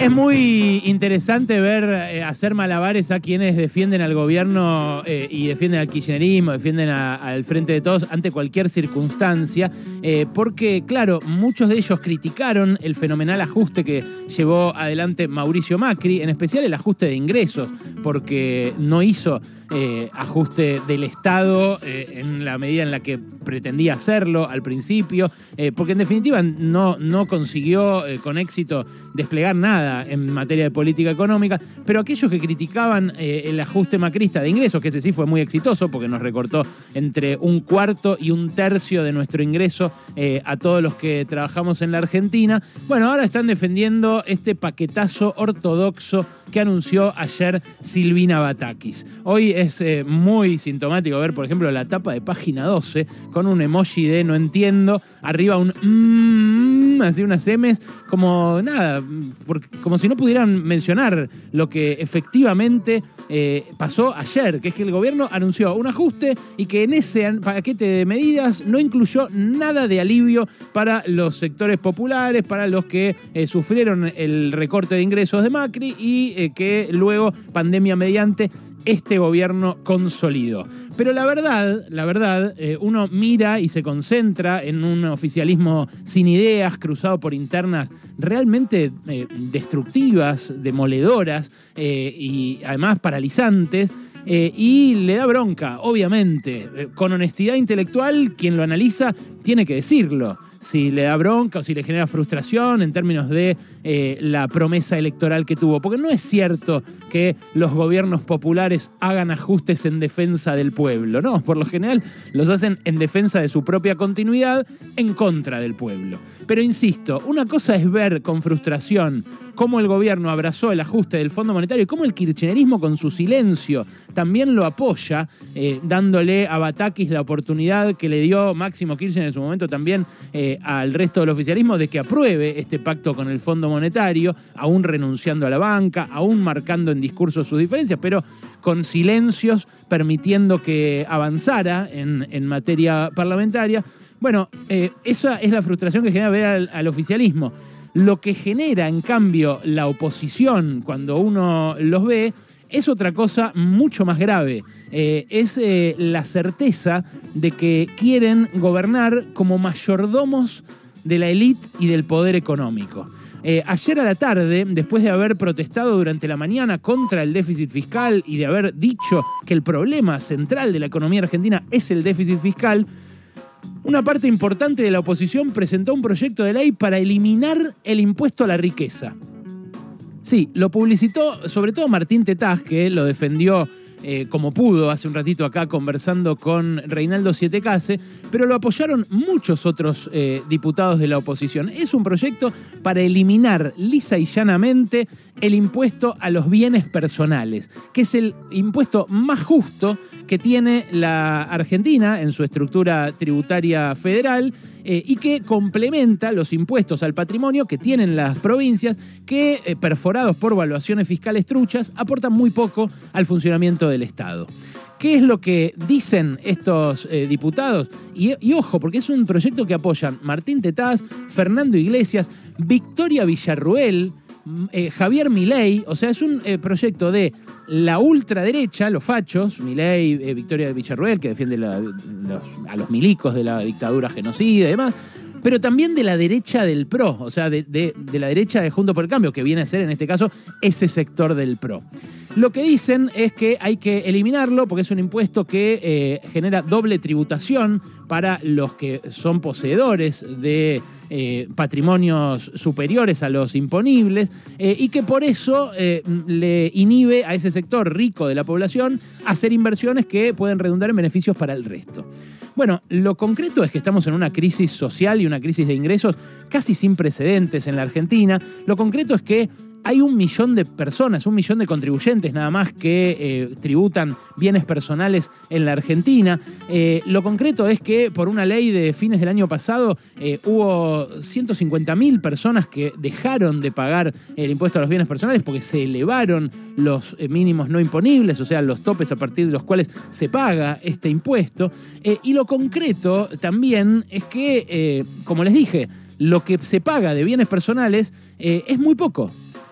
Es muy interesante ver eh, hacer malabares a quienes defienden al gobierno eh, y defienden al kirchnerismo, defienden al frente de todos ante cualquier circunstancia, eh, porque claro, muchos de ellos criticaron el fenomenal ajuste que llevó adelante Mauricio Macri, en especial el ajuste de ingresos, porque no hizo ajuste del Estado en la medida en la que pretendía hacerlo al principio, porque en definitiva no, no consiguió con éxito desplegar nada en materia de política económica, pero aquellos que criticaban eh, el ajuste macrista de ingresos, que ese sí fue muy exitoso porque nos recortó entre un cuarto y un tercio de nuestro ingreso eh, a todos los que trabajamos en la Argentina, bueno, ahora están defendiendo este paquetazo ortodoxo que anunció ayer Silvina Batakis. Hoy es eh, muy sintomático ver, por ejemplo, la tapa de página 12 con un emoji de no entiendo, arriba un mmm, así unas M's, como nada, como si no pudieran mencionar lo que efectivamente eh, pasó ayer, que es que el gobierno anunció un ajuste y que en ese paquete de medidas no incluyó nada de alivio para los sectores populares, para los que eh, sufrieron el recorte de ingresos de Macri y eh, que luego, pandemia mediante, este gobierno consolidó. Pero la verdad, la verdad, eh, uno mira y se concentra en un oficialismo sin ideas, cruzado por internas realmente eh, destructivas, demoledoras eh, y además paralizantes. y le da bronca, obviamente. con honestidad intelectual, quien lo analiza tiene que decirlo si le da bronca o si le genera frustración en términos de eh, la promesa electoral que tuvo. Porque no es cierto que los gobiernos populares hagan ajustes en defensa del pueblo, no, por lo general los hacen en defensa de su propia continuidad en contra del pueblo. Pero insisto, una cosa es ver con frustración cómo el gobierno abrazó el ajuste del Fondo Monetario y cómo el kirchnerismo con su silencio también lo apoya, eh, dándole a Batakis la oportunidad que le dio Máximo Kirchner en su momento también eh, al resto del oficialismo de que apruebe este pacto con el Fondo Monetario, aún renunciando a la banca, aún marcando en discursos sus diferencias, pero con silencios permitiendo que avanzara en, materia parlamentaria. Bueno, eh, esa es la frustración que genera ver al oficialismo. Lo que genera, en cambio, la oposición cuando uno los ve es otra cosa mucho más grave. Eh, es eh, la certeza de que quieren gobernar como mayordomos de la élite y del poder económico. Eh, ayer a la tarde, después de haber protestado durante la mañana contra el déficit fiscal y de haber dicho que el problema central de la economía argentina es el déficit fiscal, una parte importante de la oposición presentó un proyecto de ley para eliminar el impuesto a la riqueza. Sí, lo publicitó sobre todo Martín Tetaz, que lo defendió eh, como pudo hace un ratito acá conversando con Reinaldo Sietecase, pero lo apoyaron muchos otros eh, diputados de la oposición. Es un proyecto para eliminar lisa y llanamente el impuesto a los bienes personales, que es el impuesto más justo que tiene la Argentina en su estructura tributaria federal eh, y que complementa los impuestos al patrimonio que tienen las provincias que, eh, perforados por valuaciones fiscales truchas, aportan muy poco al funcionamiento del Estado. ¿Qué es lo que dicen estos eh, diputados? Y, y, ojo, porque es un proyecto que apoyan Martín Tetaz, Fernando Iglesias, Victoria Villarruel, eh, Javier Milei, o sea, es un eh, proyecto de la ultraderecha, los fachos, Milei, eh, Victoria de Villarruel, que defiende a los milicos de la dictadura genocida y demás, pero también de la derecha del PRO, o sea, de, de la derecha de Junto por el Cambio, que viene a ser en este caso ese sector del PRO. Lo que dicen es que hay que eliminarlo porque es un impuesto que eh, genera doble tributación para los que son poseedores de eh, patrimonios superiores a los imponibles eh, y que por eso le inhibe a ese sector rico de la población hacer inversiones que pueden redundar en beneficios para el resto. Bueno, lo concreto es que estamos en una crisis social y una crisis de ingresos casi sin precedentes en la Argentina. Lo concreto es que hay un millón de personas, un millón de contribuyentes nada más que eh, tributan bienes personales en la Argentina. Eh, lo concreto es que por una ley de fines del año pasado eh, hubo 150.000 personas que dejaron de pagar el impuesto a los bienes personales porque se elevaron los mínimos no imponibles, o sea, los topes a partir de los cuales se paga este impuesto. y lo concreto también es que, como les dije, lo que se paga de bienes personales es muy poco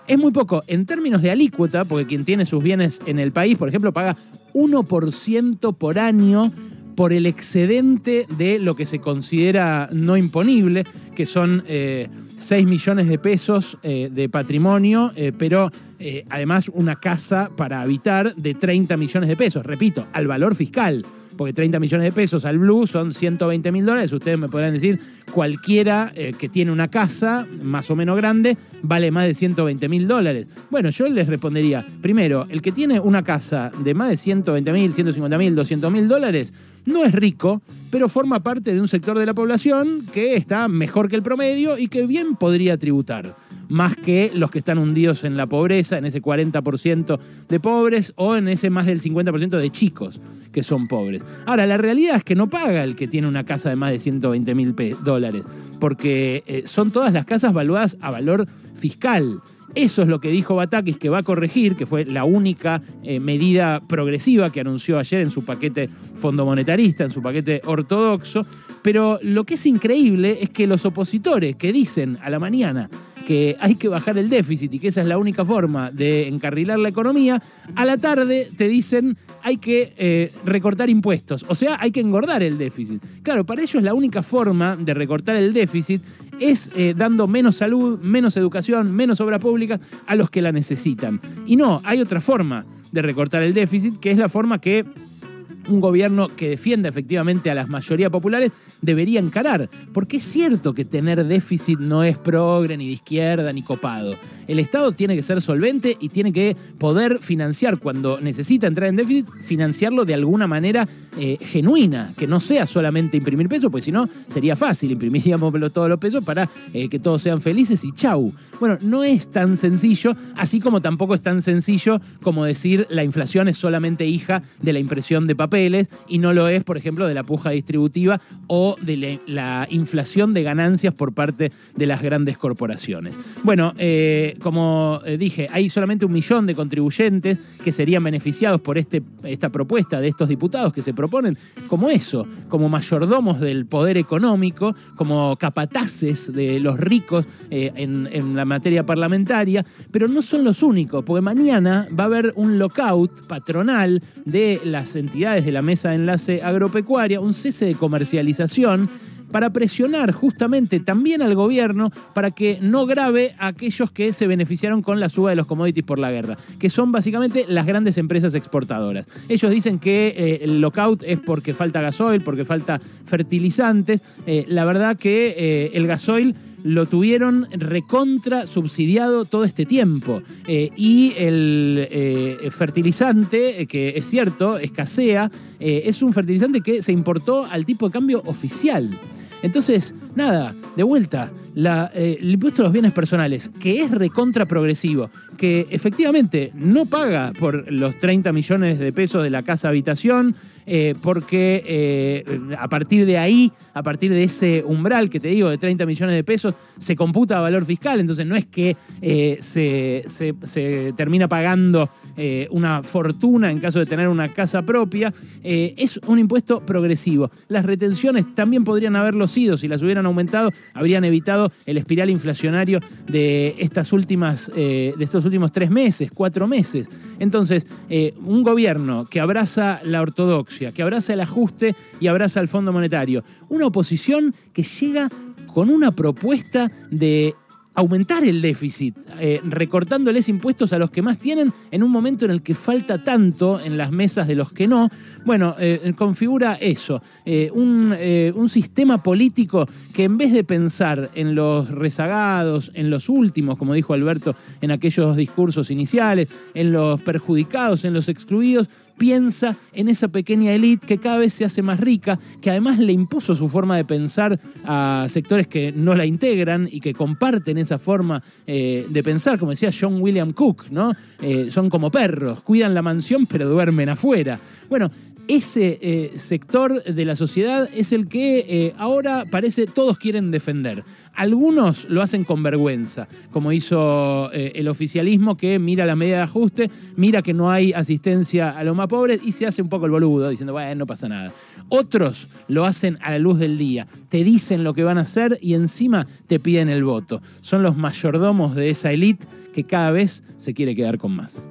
Es muy poco. En términos de alícuota, porque quien tiene sus bienes en el país, por ejemplo, paga 1% por año por el excedente de lo que se considera no imponible, que son 6 eh, millones de pesos eh, de patrimonio, eh, pero además una casa para habitar de 30 millones de pesos. Repito, al valor fiscal porque 30 millones de pesos al Blue son 120 mil dólares. Ustedes me podrán decir, cualquiera eh, que tiene una casa más o menos grande vale más de 120 mil dólares. Bueno, yo les respondería, primero, el que tiene una casa de más de 120 mil, 150 mil, 200 mil dólares, no es rico, pero forma parte de un sector de la población que está mejor que el promedio y que bien podría tributar más que los que están hundidos en la pobreza, en ese 40% de pobres o en ese más del 50% de chicos que son pobres. Ahora, la realidad es que no paga el que tiene una casa de más de 120 mil dólares, porque eh, son todas las casas valuadas a valor fiscal. Eso es lo que dijo Batakis que va a corregir, que fue la única eh, medida progresiva que anunció ayer en su paquete fondo monetarista, en su paquete ortodoxo. Pero lo que es increíble es que los opositores que dicen a la mañana que hay que bajar el déficit y que esa es la única forma de encarrilar la economía, a la tarde te dicen hay que eh, recortar impuestos, o sea, hay que engordar el déficit. Claro, para ellos la única forma de recortar el déficit es eh, dando menos salud, menos educación, menos obra pública a los que la necesitan. Y no, hay otra forma de recortar el déficit, que es la forma que un gobierno que defienda efectivamente a las mayorías populares debería encarar. Porque es cierto que tener déficit no es progre, ni de izquierda, ni copado. El Estado tiene que ser solvente y tiene que poder financiar cuando necesita entrar en déficit, financiarlo de alguna manera eh, genuina, que no sea solamente imprimir pesos, pues si no sería fácil, imprimiríamos todos los pesos para eh, que todos sean felices y chau. Bueno, no es tan sencillo, así como tampoco es tan sencillo como decir la inflación es solamente hija de la impresión de papel y no lo es, por ejemplo, de la puja distributiva o de la inflación de ganancias por parte de las grandes corporaciones. Bueno, eh, como eh, dije, hay solamente un millón de contribuyentes que serían beneficiados por este, esta propuesta de estos diputados que se proponen como eso, como mayordomos del poder económico, como capataces de los ricos eh, en, en la materia parlamentaria, pero no son los únicos, porque mañana va a haber un lockout patronal de las entidades de la mesa de enlace agropecuaria, un cese de comercialización para presionar justamente también al gobierno para que no grave a aquellos que se beneficiaron con la suba de los commodities por la guerra, que son básicamente las grandes empresas exportadoras. Ellos dicen que eh, el lockout es porque falta gasoil, porque falta fertilizantes. Eh, la verdad que eh, el gasoil lo tuvieron recontra subsidiado todo este tiempo. Eh, y el eh, fertilizante, que es cierto, escasea, eh, es un fertilizante que se importó al tipo de cambio oficial. Entonces, nada, de vuelta, el impuesto a los bienes personales, que es recontra progresivo, que efectivamente no paga por los 30 millones de pesos de la casa habitación, eh, porque eh, a partir de ahí, a partir de ese umbral que te digo de 30 millones de pesos, se computa valor fiscal, entonces no es que eh, se, se, termina pagando una fortuna en caso de tener una casa propia, es un impuesto progresivo. Las retenciones también podrían haberlo sido, si las hubieran aumentado, habrían evitado el espiral inflacionario de, estas últimas, de estos últimos tres meses, cuatro meses. Entonces, un gobierno que abraza la ortodoxia, que abraza el ajuste y abraza el Fondo Monetario. Una oposición que llega con una propuesta de aumentar el déficit, eh, recortándoles impuestos a los que más tienen en un momento en el que falta tanto en las mesas de los que no, bueno, eh, configura eso, eh, un, un, sistema político que en vez de pensar en los rezagados, en los últimos, como dijo Alberto en aquellos discursos iniciales, en los perjudicados, en los excluidos, piensa en esa pequeña élite que cada vez se hace más rica, que además le impuso su forma de pensar a sectores que no la integran y que comparten esa forma eh, de pensar, como decía John William Cook, ¿no? Eh, son como perros, cuidan la mansión pero duermen afuera. Bueno, ese eh, sector de la sociedad es el que eh, ahora parece todos quieren defender. Algunos lo hacen con vergüenza, como hizo eh, el oficialismo que mira la medida de ajuste, mira que no hay asistencia a los más pobres y se hace un poco el boludo diciendo, bueno, no pasa nada. Otros lo hacen a la luz del día, te dicen lo que van a hacer y encima te piden el voto. Son los mayordomos de esa élite que cada vez se quiere quedar con más.